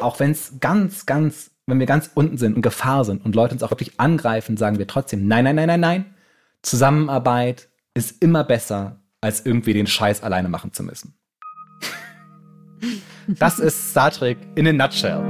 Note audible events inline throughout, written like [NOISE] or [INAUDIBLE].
Auch wenn es ganz, ganz, wenn wir ganz unten sind und Gefahr sind und Leute uns auch wirklich angreifen, sagen wir trotzdem, nein, nein, nein, nein, nein. Zusammenarbeit ist immer besser, als irgendwie den Scheiß alleine machen zu müssen. Das ist Star Trek in a nutshell.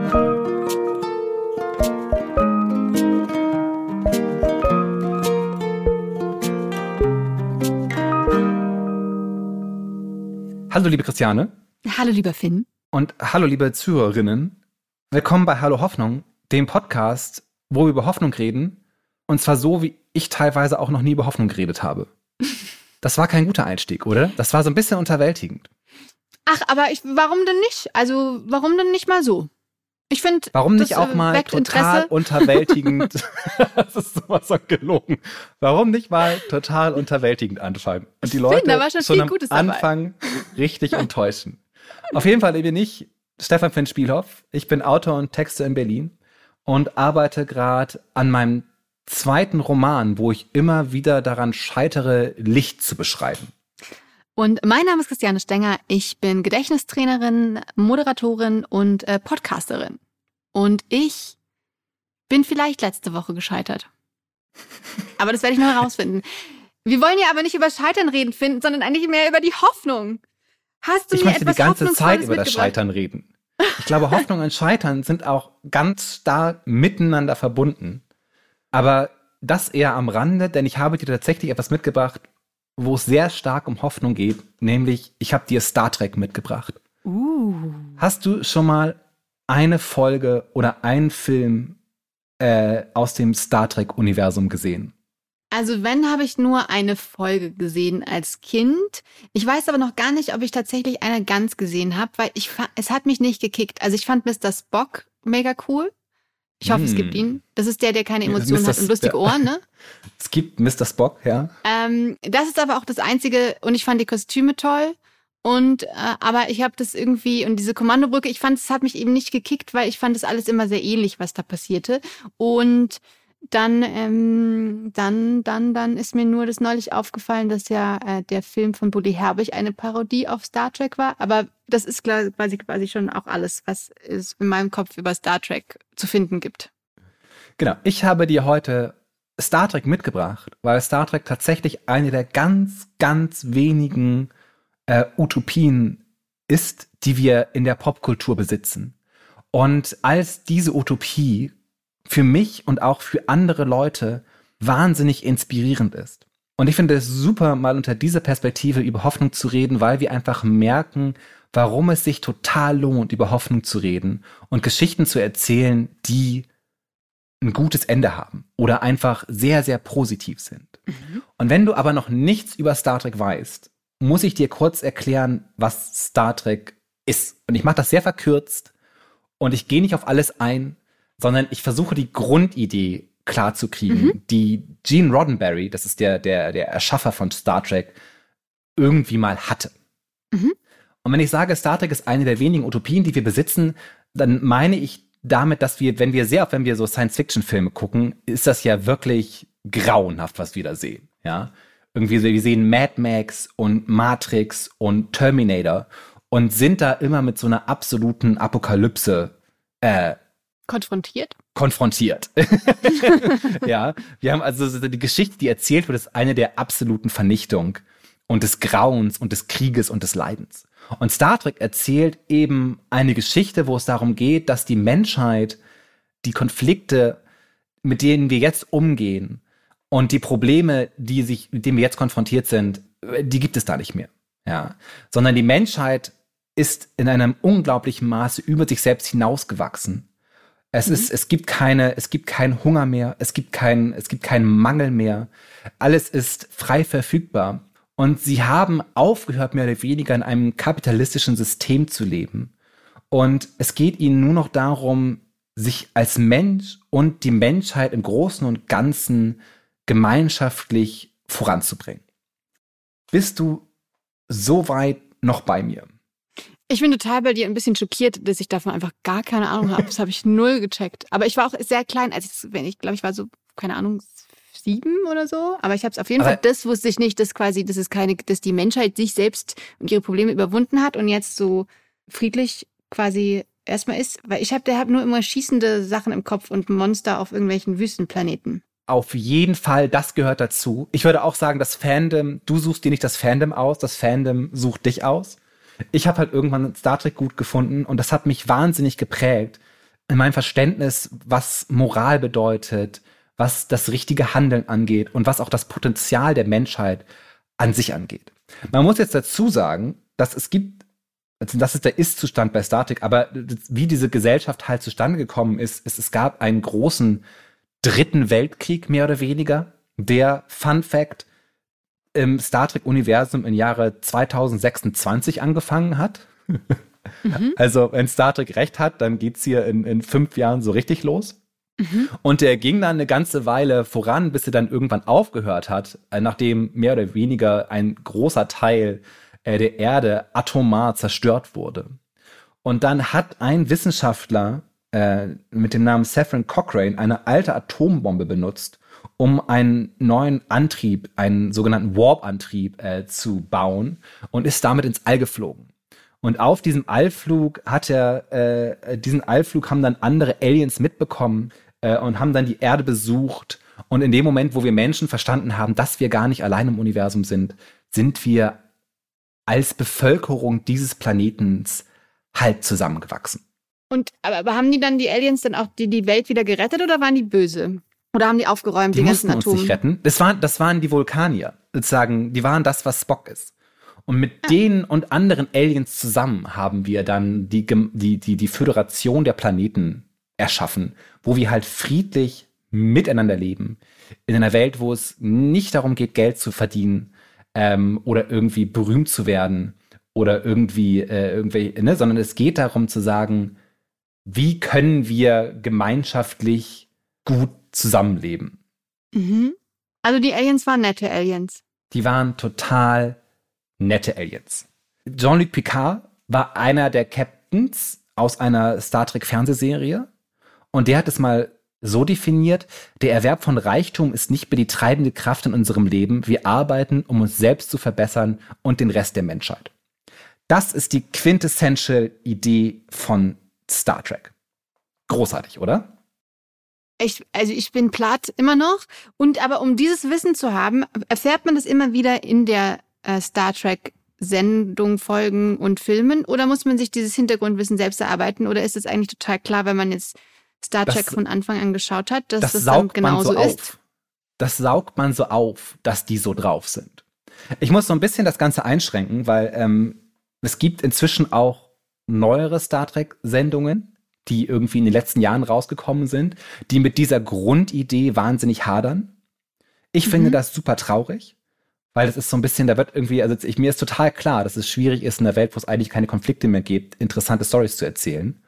Hallo, liebe Christiane. Hallo, lieber Finn. Und hallo, liebe Zuhörerinnen. Willkommen bei Hallo Hoffnung, dem Podcast, wo wir über Hoffnung reden. Und zwar so, wie ich teilweise auch noch nie über Hoffnung geredet habe. Das war kein guter Einstieg, oder? Das war so ein bisschen unterwältigend. Ach, aber ich, warum denn nicht? Also, warum denn nicht mal so? Ich finde, warum nicht auch äh, mal total Interesse? [LAUGHS] unterwältigend? das ist sowas so gelogen. Warum nicht mal total unterwältigend anfangen und die Leute da war schon, schon am Gutes Anfang richtig [LAUGHS] enttäuschen? Auf jeden Fall bin ich Stefan Finn Spielhoff. Ich bin Autor und Texter in Berlin und arbeite gerade an meinem zweiten Roman, wo ich immer wieder daran scheitere, Licht zu beschreiben. Und mein Name ist Christiane Stenger. Ich bin Gedächtnistrainerin, Moderatorin und äh, Podcasterin. Und ich bin vielleicht letzte Woche gescheitert. [LAUGHS] Aber das werde ich noch herausfinden. Wir wollen ja aber nicht über Scheitern reden finden, sondern eigentlich mehr über die Hoffnung. Hast du ich mir möchte etwas die ganze Zeit über das Scheitern reden. Ich glaube, Hoffnung und Scheitern sind auch ganz stark miteinander verbunden. Aber das eher am Rande, denn ich habe dir tatsächlich etwas mitgebracht, wo es sehr stark um Hoffnung geht, nämlich ich habe dir Star Trek mitgebracht. Uh. Hast du schon mal eine Folge oder einen Film äh, aus dem Star Trek-Universum gesehen? Also wenn, habe ich nur eine Folge gesehen als Kind. Ich weiß aber noch gar nicht, ob ich tatsächlich eine ganz gesehen habe, weil ich es hat mich nicht gekickt. Also ich fand Mr. Spock mega cool. Ich hoffe, hm. es gibt hm. ihn. Das ist der, der keine Emotionen hat und lustige Ohren, ne? [LAUGHS] es gibt Mr. Spock, ja. Ähm, das ist aber auch das Einzige und ich fand die Kostüme toll. Und äh, aber ich habe das irgendwie und diese Kommandobrücke, ich fand, es hat mich eben nicht gekickt, weil ich fand es alles immer sehr ähnlich, was da passierte. Und dann, ähm, dann, dann, dann ist mir nur das neulich aufgefallen, dass ja äh, der Film von Bully Herbig eine Parodie auf Star Trek war. Aber das ist quasi quasi schon auch alles, was es in meinem Kopf über Star Trek zu finden gibt. Genau. Ich habe dir heute Star Trek mitgebracht, weil Star Trek tatsächlich eine der ganz, ganz wenigen äh, Utopien ist, die wir in der Popkultur besitzen. Und als diese Utopie für mich und auch für andere Leute wahnsinnig inspirierend ist. Und ich finde es super, mal unter dieser Perspektive über Hoffnung zu reden, weil wir einfach merken, warum es sich total lohnt, über Hoffnung zu reden und Geschichten zu erzählen, die ein gutes Ende haben oder einfach sehr, sehr positiv sind. Mhm. Und wenn du aber noch nichts über Star Trek weißt, muss ich dir kurz erklären, was Star Trek ist. Und ich mache das sehr verkürzt und ich gehe nicht auf alles ein, sondern ich versuche die Grundidee klar zu kriegen, mhm. die Gene Roddenberry, das ist der, der, der Erschaffer von Star Trek, irgendwie mal hatte. Mhm. Und wenn ich sage, Star Trek ist eine der wenigen Utopien, die wir besitzen, dann meine ich damit, dass wir, wenn wir sehr oft, wenn wir so Science-Fiction-Filme gucken, ist das ja wirklich grauenhaft, was wir da sehen. Ja, irgendwie so, wir sehen Mad Max und Matrix und Terminator und sind da immer mit so einer absoluten Apokalypse äh, konfrontiert. Konfrontiert. [LAUGHS] ja, wir haben also die Geschichte, die erzählt wird, ist eine der absoluten Vernichtung und des Grauens und des Krieges und des Leidens. Und Star Trek erzählt eben eine Geschichte, wo es darum geht, dass die Menschheit die Konflikte, mit denen wir jetzt umgehen und die Probleme, die sich, mit denen wir jetzt konfrontiert sind, die gibt es da nicht mehr. Ja, sondern die Menschheit ist in einem unglaublichen Maße über sich selbst hinausgewachsen. Es mhm. ist, es gibt keine, es gibt keinen Hunger mehr, es gibt keinen, es gibt keinen Mangel mehr. Alles ist frei verfügbar. Und sie haben aufgehört, mehr oder weniger in einem kapitalistischen System zu leben. Und es geht ihnen nur noch darum, sich als Mensch und die Menschheit im Großen und Ganzen gemeinschaftlich voranzubringen. Bist du so weit noch bei mir? Ich bin total bei dir ein bisschen schockiert, dass ich davon einfach gar keine Ahnung habe. Das habe ich null gecheckt. Aber ich war auch sehr klein, als ich, wenn ich glaube, ich war so, keine Ahnung, sieben oder so. Aber ich habe es auf jeden Aber Fall, das wusste ich nicht, dass quasi, dass es keine, dass die Menschheit sich selbst und ihre Probleme überwunden hat und jetzt so friedlich quasi erstmal ist, weil ich habe der hab nur immer schießende Sachen im Kopf und Monster auf irgendwelchen Wüstenplaneten. Auf jeden Fall, das gehört dazu. Ich würde auch sagen, das Fandom, du suchst dir nicht das Fandom aus, das Fandom sucht dich aus. Ich habe halt irgendwann Star Trek gut gefunden und das hat mich wahnsinnig geprägt in meinem Verständnis, was Moral bedeutet, was das richtige Handeln angeht und was auch das Potenzial der Menschheit an sich angeht. Man muss jetzt dazu sagen, dass es gibt, also das ist der Ist-Zustand bei Star Trek, aber wie diese Gesellschaft halt zustande gekommen ist, ist, es gab einen großen dritten Weltkrieg, mehr oder weniger, der, Fun Fact, im Star Trek-Universum im Jahre 2026 angefangen hat. mhm. Also, wenn Star Trek recht hat, dann geht's hier in, in fünf Jahren so richtig los. Mhm. Und der ging dann eine ganze Weile voran, bis er dann irgendwann aufgehört hat, äh, nachdem mehr oder weniger ein großer Teil äh, der Erde atomar zerstört wurde. Und dann hat ein Wissenschaftler äh, mit dem Namen Saffron Cochrane eine alte Atombombe benutzt, um einen neuen Antrieb, einen sogenannten Warp-Antrieb äh, zu bauen und ist damit ins All geflogen. Und auf diesem Allflug hat er, äh, diesen Allflug haben dann andere Aliens mitbekommen äh, und haben dann die Erde besucht. Und in dem Moment, wo wir Menschen verstanden haben, dass wir gar nicht allein im Universum sind, sind wir als Bevölkerung dieses Planetens halt zusammengewachsen. Und aber, haben die dann die Aliens dann auch die, die Welt wieder gerettet oder waren die böse? Oder haben die aufgeräumt, die, die ganzen Atome? uns nicht retten. Das waren, das waren die Vulkanier, sozusagen. Die waren das, was Spock ist. Und mit ah. denen und anderen Aliens zusammen haben wir dann die, die, die, die Föderation der Planeten erschaffen, wo wir halt friedlich miteinander leben. In einer Welt, wo es nicht darum geht, Geld zu verdienen ähm, oder irgendwie berühmt zu werden oder irgendwie, äh, irgendwie, ne, sondern es geht darum zu sagen, wie können wir gemeinschaftlich gut zusammenleben. Mhm. Also die Aliens waren nette Aliens. Die waren total nette Aliens. Jean-Luc Picard war einer der Captains aus einer Star Trek Fernsehserie und der hat es mal so definiert, der Erwerb von Reichtum ist nicht mehr die treibende Kraft in unserem Leben. Wir arbeiten, um uns selbst zu verbessern und den Rest der Menschheit. Das ist die quintessential Idee von Star Trek. Großartig, oder? Ich, also ich bin platt immer noch. Und aber um dieses Wissen zu haben, erfährt man das immer wieder in der äh, Star Trek Sendung, Folgen und Filmen? Oder muss man sich dieses Hintergrundwissen selbst erarbeiten? Oder ist es eigentlich total klar, wenn man jetzt Star Trek das, von Anfang an geschaut hat, dass das, das dann genauso so ist? Auf. Das saugt man so auf, dass die so drauf sind. Ich muss so ein bisschen das Ganze einschränken, weil ähm, es gibt inzwischen auch neuere Star Trek-Sendungen, die irgendwie in den letzten Jahren rausgekommen sind, die mit dieser Grundidee wahnsinnig hadern. Ich mhm. finde das super traurig, weil das ist so ein bisschen, da wird irgendwie, also ich, mir ist total klar, dass es schwierig ist in einer Welt, wo es eigentlich keine Konflikte mehr gibt, interessante Stories zu erzählen.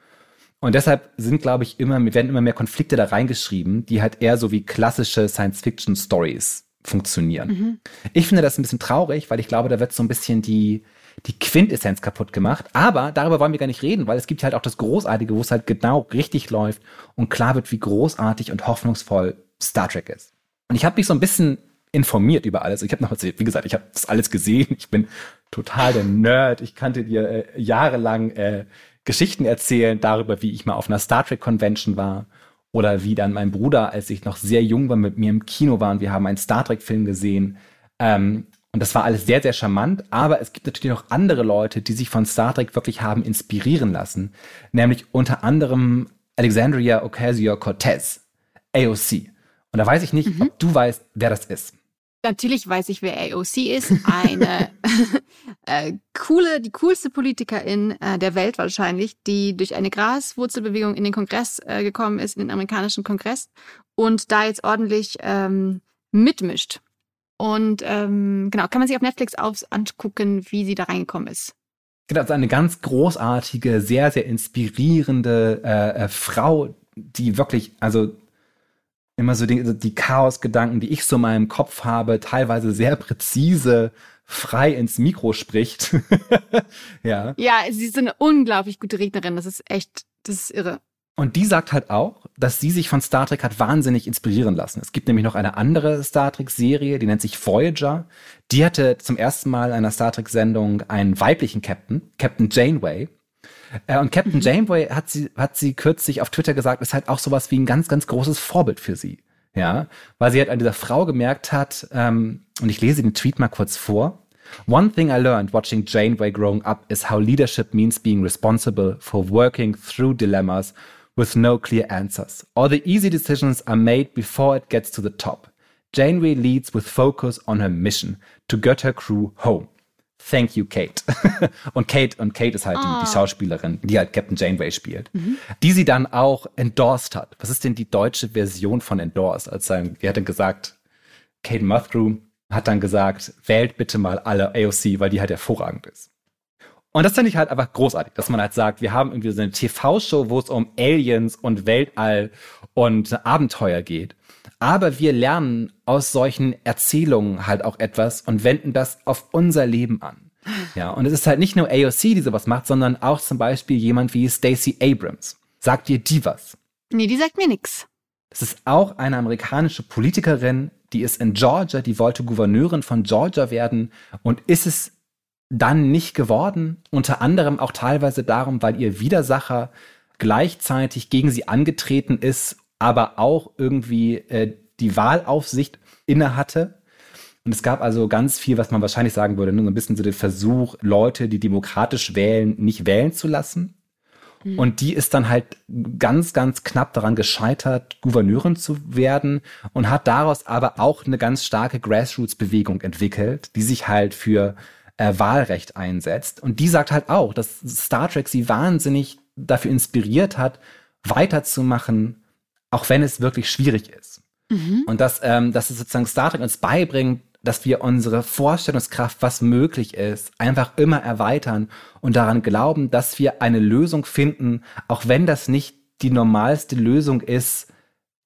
Und deshalb sind, glaube ich, immer, werden immer mehr Konflikte da reingeschrieben, die halt eher so wie klassische Science-Fiction-Stories funktionieren. Mhm. Ich finde das ein bisschen traurig, weil ich glaube, da wird so ein bisschen die, die Quintessenz kaputt gemacht. Aber darüber wollen wir gar nicht reden, weil es gibt halt auch das Großartige, wo es halt genau richtig läuft und klar wird, wie großartig und hoffnungsvoll Star Trek ist. Und ich habe mich so ein bisschen informiert über alles. Ich habe noch, wie gesagt, ich habe das alles gesehen. Ich bin total der Nerd. Ich kannte dir äh, jahrelang äh, Geschichten erzählen darüber, wie ich mal auf einer Star Trek Convention war oder wie dann mein Bruder, als ich noch sehr jung war, mit mir im Kino war und wir haben einen Star Trek Film gesehen. Ähm, und das war alles sehr, sehr charmant. Aber es gibt natürlich noch andere Leute, die sich von Star Trek wirklich haben inspirieren lassen. Nämlich unter anderem Alexandria Ocasio-Cortez, AOC. Und da weiß ich nicht, mhm. ob du weißt, wer das ist. Natürlich weiß ich, wer AOC ist. Eine [LAUGHS] äh, coole, die coolste Politikerin äh, der Welt wahrscheinlich, die durch eine Graswurzelbewegung in den Kongress äh, gekommen ist, in den amerikanischen Kongress und da jetzt ordentlich ähm, mitmischt. Und ähm, genau, kann man sich auf Netflix aufs angucken, wie sie da reingekommen ist. Genau, also eine ganz großartige, sehr, sehr inspirierende äh, äh, Frau, die wirklich, also immer so die, die Chaos-Gedanken, die ich so in meinem Kopf habe, teilweise sehr präzise frei ins Mikro spricht. [LAUGHS] ja. Ja, sie ist eine unglaublich gute Rednerin. Das ist echt, das ist irre. Und die sagt halt auch, dass sie sich von Star Trek hat wahnsinnig inspirieren lassen. Es gibt nämlich noch eine andere Star Trek-Serie, die nennt sich Voyager. Die hatte zum ersten Mal in einer Star Trek-Sendung einen weiblichen Captain, Captain Janeway. Äh, und Captain mhm. Janeway hat sie, hat sie kürzlich auf Twitter gesagt, ist halt auch sowas wie ein ganz, ganz großes Vorbild für sie. Ja, weil sie halt an dieser Frau gemerkt hat, ähm, und ich lese den Tweet mal kurz vor. One thing I learned watching Janeway growing up is how leadership means being responsible for working through dilemmas with no clear answers. All the easy decisions are made before it gets to the top. Janeway leads with focus on her mission to get her crew home. Thank you, Kate. [LAUGHS] und Kate, und Kate ist halt oh. die, die, ah. Schauspielerin, die halt Captain Janeway spielt, mhm. die sie dann auch endorsed hat. Was ist denn die deutsche Version von endorsed? Als sein, die hat dann gesagt, Kate Muthrew hat dann gesagt, wählt bitte mal alle AOC, weil die halt hervorragend ist. Und das finde ich halt einfach großartig, dass man halt sagt, wir haben irgendwie so eine TV-Show, wo es um Aliens und Weltall und Abenteuer geht. Aber wir lernen aus solchen Erzählungen halt auch etwas und wenden das auf unser Leben an. Ja, und es ist halt nicht nur AOC, die sowas macht, sondern auch zum Beispiel jemand wie Stacey Abrams. Sagt dir die was? Nee, die sagt mir nix. Das ist auch eine amerikanische Politikerin, die ist in Georgia, die wollte Gouverneurin von Georgia werden und ist es dann nicht geworden. Unter anderem auch teilweise darum, weil ihr Widersacher gleichzeitig gegen sie angetreten ist aber auch irgendwie äh, die Wahlaufsicht inne hatte. Und es gab also ganz viel, was man wahrscheinlich sagen würde, nur so ein bisschen so den Versuch, Leute, die demokratisch wählen, nicht wählen zu lassen. Mhm. Und die ist dann halt ganz, ganz knapp daran gescheitert, Gouverneurin zu werden und hat daraus aber auch eine ganz starke Grassroots-Bewegung entwickelt, die sich halt für äh, Wahlrecht einsetzt. Und die sagt halt auch, dass Star Trek sie wahnsinnig dafür inspiriert hat, weiterzumachen, auch wenn es wirklich schwierig ist. Mhm. Und dass, ähm, dass es sozusagen Star Trek uns beibringt, dass wir unsere Vorstellungskraft, was möglich ist, einfach immer erweitern und daran glauben, dass wir eine Lösung finden, auch wenn das nicht die normalste Lösung ist,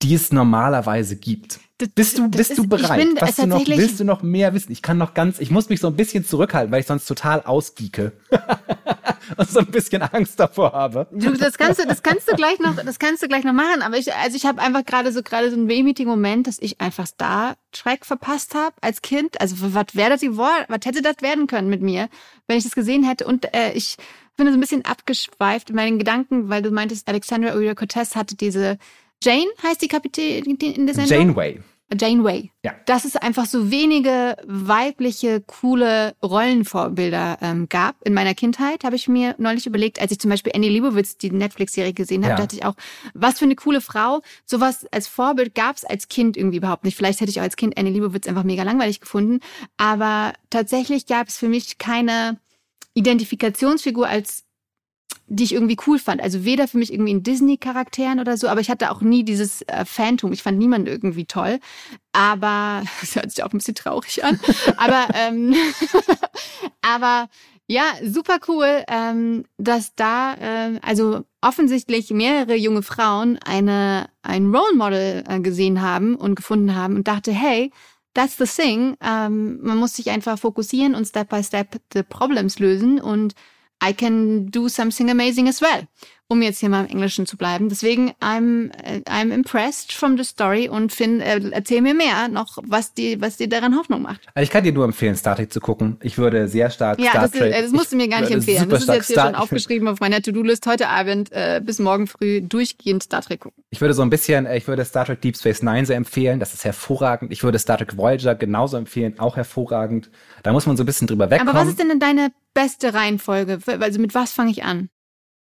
die es normalerweise gibt. Das, bist du, bist ist, du bereit? Bin, Was du noch, willst du noch mehr wissen? Ich kann noch ganz, ich muss mich so ein bisschen zurückhalten, weil ich sonst total ausgieke. [LAUGHS] und so ein bisschen Angst davor habe. Du, das kannst du, das kannst du gleich noch, das kannst du gleich noch machen. Aber ich, also ich habe einfach gerade so, gerade so einen wehmütigen Moment, dass ich einfach Star Trek verpasst habe als Kind. Also was wäre das, was hätte das werden können mit mir, wenn ich das gesehen hätte? Und äh, ich bin so ein bisschen abgeschweift in meinen Gedanken, weil du meintest, Alexandra Ocasio-Cortez hatte diese Jane heißt die Kapitänin in der Sendung? Janeway. Janeway. Ja. Dass es einfach so wenige weibliche, coole Rollenvorbilder ähm, gab. In meiner Kindheit habe ich mir neulich überlegt, als ich zum Beispiel Annie Leibovitz, die Netflix-Serie gesehen habe, ja. dachte ich auch, was für eine coole Frau. Sowas als Vorbild gab es als Kind irgendwie überhaupt nicht. Vielleicht hätte ich auch als Kind Annie Leibovitz einfach mega langweilig gefunden. Aber tatsächlich gab es für mich keine Identifikationsfigur als die ich irgendwie cool fand. Also weder für mich irgendwie in Disney-Charakteren oder so, aber ich hatte auch nie dieses äh, Phantom. Ich fand niemanden irgendwie toll. Aber [LAUGHS] das hört sich auch ein bisschen traurig an. aber [LAUGHS] ähm, [LAUGHS] aber ja, super cool, ähm, dass da äh, also offensichtlich mehrere junge Frauen eine ein Role Model äh, gesehen haben und gefunden haben und dachte, hey, that's the thing. Ähm, man muss sich einfach fokussieren und Step by Step the Problems lösen und I can do something amazing as well. Um jetzt hier mal im Englischen zu bleiben. Deswegen, I'm, äh, I'm impressed from the story und Finn, äh, erzähl mir mehr noch, was, die, was dir daran Hoffnung macht. Also ich kann dir nur empfehlen, Star Trek zu gucken. Ich würde sehr stark ja, Star das, Trek. Ja, das musst du mir gar nicht empfehlen. Das ist jetzt hier Star schon aufgeschrieben auf meiner To-Do-List heute Abend äh, bis morgen früh durchgehend Star Trek gucken. Ich würde so ein bisschen, äh, ich würde Star Trek Deep Space Nine sehr empfehlen. Das ist hervorragend. Ich würde Star Trek Voyager genauso empfehlen, auch hervorragend. Da muss man so ein bisschen drüber wegkommen. Aber was ist denn deine beste Reihenfolge? Also mit was fange ich an?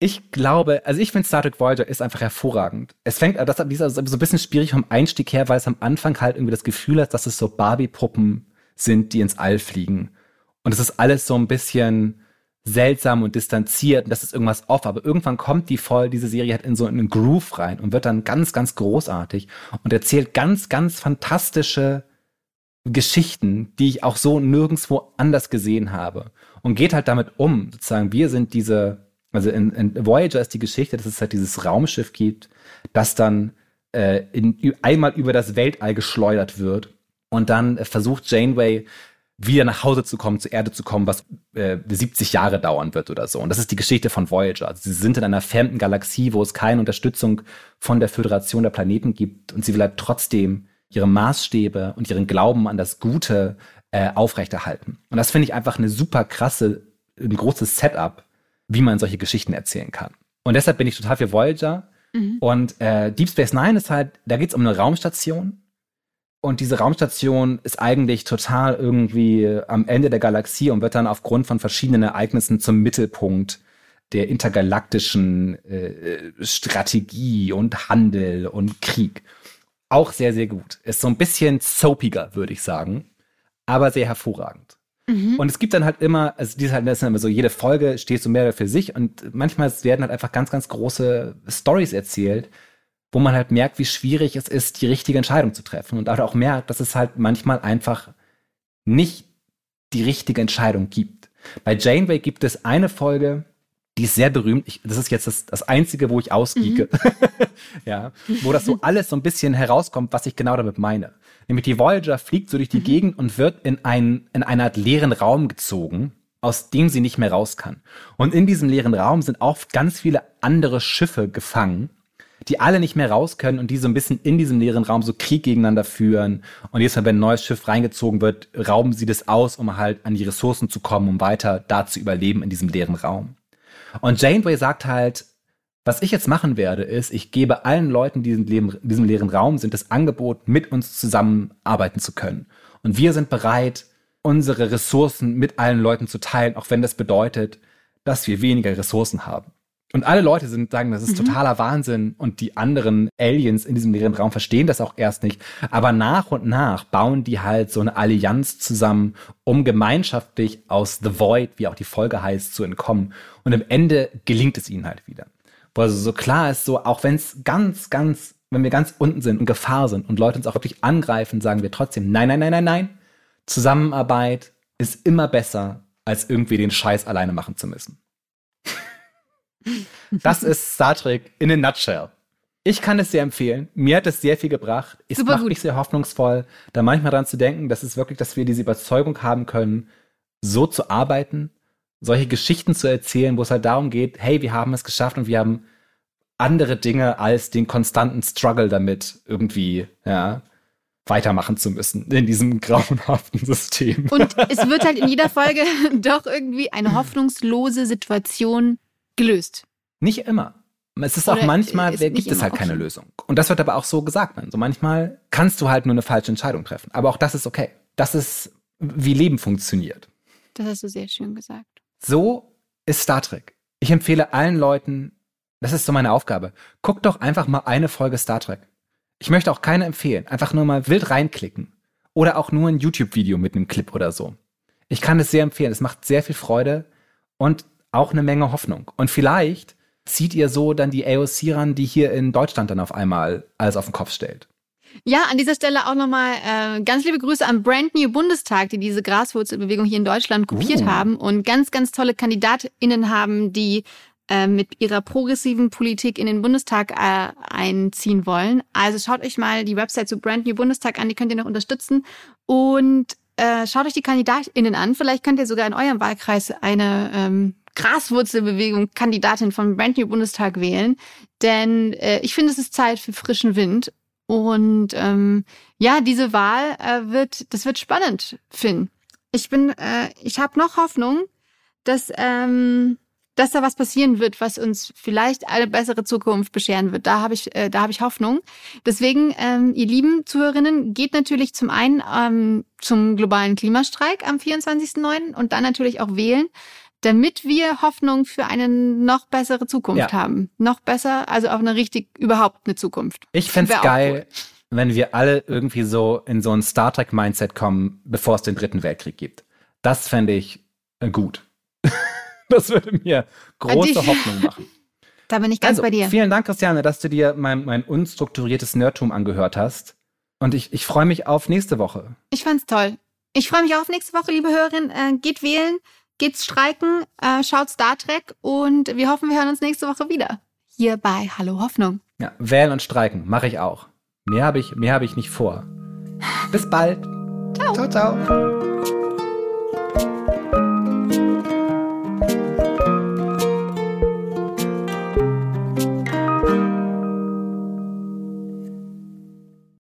Ich glaube, also ich finde Star Trek Voyager ist einfach hervorragend. Es fängt, das ist so ein bisschen schwierig vom Einstieg her, weil es am Anfang halt irgendwie das Gefühl hat, dass es so Barbie-Puppen sind, die ins All fliegen. Und es ist alles so ein bisschen seltsam und distanziert und das ist irgendwas off. Aber irgendwann kommt die voll, diese Serie halt in so einen Groove rein und wird dann ganz, ganz großartig und erzählt ganz, ganz fantastische Geschichten, die ich auch so nirgendwo anders gesehen habe. Und geht halt damit um, sozusagen, wir sind diese also in, in Voyager ist die Geschichte, dass es halt dieses Raumschiff gibt, das dann äh, in, einmal über das Weltall geschleudert wird und dann äh, versucht Janeway wieder nach Hause zu kommen, zur Erde zu kommen, was äh, 70 Jahre dauern wird oder so. Und das ist die Geschichte von Voyager. Also sie sind in einer fremden Galaxie, wo es keine Unterstützung von der Föderation der Planeten gibt und sie will halt trotzdem ihre Maßstäbe und ihren Glauben an das Gute äh, aufrechterhalten. Und das finde ich einfach eine super krasse, ein großes Setup wie man solche Geschichten erzählen kann. Und deshalb bin ich total für Voyager. Mhm. Und äh, Deep Space Nine ist halt, da geht es um eine Raumstation. Und diese Raumstation ist eigentlich total irgendwie am Ende der Galaxie und wird dann aufgrund von verschiedenen Ereignissen zum Mittelpunkt der intergalaktischen äh, Strategie und Handel und Krieg. Auch sehr, sehr gut. Ist so ein bisschen soapiger, würde ich sagen, aber sehr hervorragend. Mhm. Und es gibt dann halt immer, also die halt, das ist immer so, jede Folge steht so mehr für sich und manchmal werden halt einfach ganz, ganz große Stories erzählt, wo man halt merkt, wie schwierig es ist, die richtige Entscheidung zu treffen und auch merkt, dass es halt manchmal einfach nicht die richtige Entscheidung gibt. Bei Janeway gibt es eine Folge, die ist sehr berühmt. Ich, das ist jetzt das, das Einzige, wo ich ausgeeke. Mhm. [LAUGHS] ja, wo das so alles so ein bisschen herauskommt, was ich genau damit meine. Nämlich die Voyager fliegt so durch die mhm. Gegend und wird in, ein, in eine Art leeren Raum gezogen, aus dem sie nicht mehr raus kann. Und in diesem leeren Raum sind auch ganz viele andere Schiffe gefangen, die alle nicht mehr raus können und die so ein bisschen in diesem leeren Raum so Krieg gegeneinander führen. Und jedes Mal, wenn ein neues Schiff reingezogen wird, rauben sie das aus, um halt an die Ressourcen zu kommen, um weiter da zu überleben in diesem leeren Raum. Und Janeway sagt halt, was ich jetzt machen werde, ist, ich gebe allen Leuten, die in diesem, leeren Raum sind, das Angebot, mit uns zusammenarbeiten zu können. Und wir sind bereit, unsere Ressourcen mit allen Leuten zu teilen, auch wenn das bedeutet, dass wir weniger Ressourcen haben. Und alle Leute sind sagen, das ist mhm. totaler Wahnsinn und die anderen Aliens in diesem leeren Raum verstehen das auch erst nicht. Aber nach und nach bauen die halt so eine Allianz zusammen, um gemeinschaftlich aus The Void, wie auch die Folge heißt, zu entkommen. Und am Ende gelingt es ihnen halt wieder. Wo also so klar ist, so auch wenn es ganz, ganz, wenn wir ganz unten sind und Gefahr sind und Leute uns auch wirklich angreifen, sagen wir trotzdem, nein, nein, nein, nein, nein. Zusammenarbeit ist immer besser, als irgendwie den Scheiß alleine machen zu müssen. [LAUGHS] Das ist Star Trek in a nutshell. Ich kann es sehr empfehlen. Mir hat es sehr viel gebracht. Es Super macht gut. mich sehr hoffnungsvoll, da manchmal dran zu denken, dass es wirklich, dass wir diese Überzeugung haben können, so zu arbeiten, solche Geschichten zu erzählen, wo es halt darum geht, hey, wir haben es geschafft und wir haben andere Dinge als den konstanten Struggle damit irgendwie, ja, weitermachen zu müssen in diesem [LAUGHS] grauenhaften System. Und es wird halt in jeder Folge [LAUGHS] doch irgendwie eine hoffnungslose Situation gelöst. Nicht immer. Es ist Oder auch manchmal, ist gibt es halt keine Lösung. Und das wird aber auch so gesagt. So manchmal kannst du halt nur eine falsche Entscheidung treffen. Aber auch das ist okay. Das ist, wie Leben funktioniert. Das hast du sehr schön gesagt. So ist Star Trek. Ich empfehle allen Leuten, das ist so meine Aufgabe. Guck doch einfach mal eine Folge Star Trek. Ich möchte auch keine empfehlen. Einfach nur mal wild reinklicken. Oder auch nur ein YouTube-Video mit einem Clip oder so. Ich kann es sehr empfehlen. Es macht sehr viel Freude und auch eine Menge Hoffnung. Und vielleicht zieht ihr so dann die AOC ran, die hier in Deutschland dann auf einmal alles auf den Kopf stellt. Ja, an dieser Stelle auch nochmal äh, ganz liebe Grüße am Brand New Bundestag, die diese Graswurzelbewegung hier in Deutschland kopiert uh. haben und ganz, ganz tolle KandidatInnen haben, die äh, mit ihrer progressiven Politik in den Bundestag äh, einziehen wollen. Also schaut euch mal die Website zu Brand New Bundestag an, die könnt ihr noch unterstützen. Und äh, schaut euch die KandidatInnen an. Vielleicht könnt ihr sogar in eurem Wahlkreis eine ähm, Graswurzelbewegung Kandidatin vom Brand New Bundestag wählen. Denn äh, ich finde, es ist Zeit für frischen Wind. Und ähm, ja, diese Wahl äh, wird, das wird spannend, Finn. Ich bin, äh, ich habe noch Hoffnung, dass ähm, dass da was passieren wird, was uns vielleicht eine bessere Zukunft bescheren wird. Da habe ich, äh, da habe ich Hoffnung. Deswegen, ähm, ihr lieben Zuhörerinnen, geht natürlich zum einen ähm, zum globalen Klimastreik am 24.09. und dann natürlich auch wählen damit wir Hoffnung für eine noch bessere Zukunft ja. haben. Noch besser, also auch eine richtig, überhaupt eine Zukunft. Ich fände es geil, wenn wir alle irgendwie so in so ein Star Trek-Mindset kommen, bevor es den dritten Weltkrieg gibt. Das fände ich äh, gut. [LAUGHS] das würde mir große Hoffnung machen. Da bin ich ganz also, bei dir. Vielen Dank, Christiane, dass du dir mein, mein unstrukturiertes Nerdtum angehört hast. Und ich, ich freue mich auf nächste Woche. Ich fand's toll. Ich freue mich auf nächste Woche, liebe Hörerin. Äh, geht wählen geht's streiken, äh, schaut Star Trek und wir hoffen, wir hören uns nächste Woche wieder. Hier bei Hallo Hoffnung. Ja, wählen und streiken, mache ich auch. Mehr habe ich, mehr hab ich nicht vor. Bis bald. Ciao. Ciao, ciao.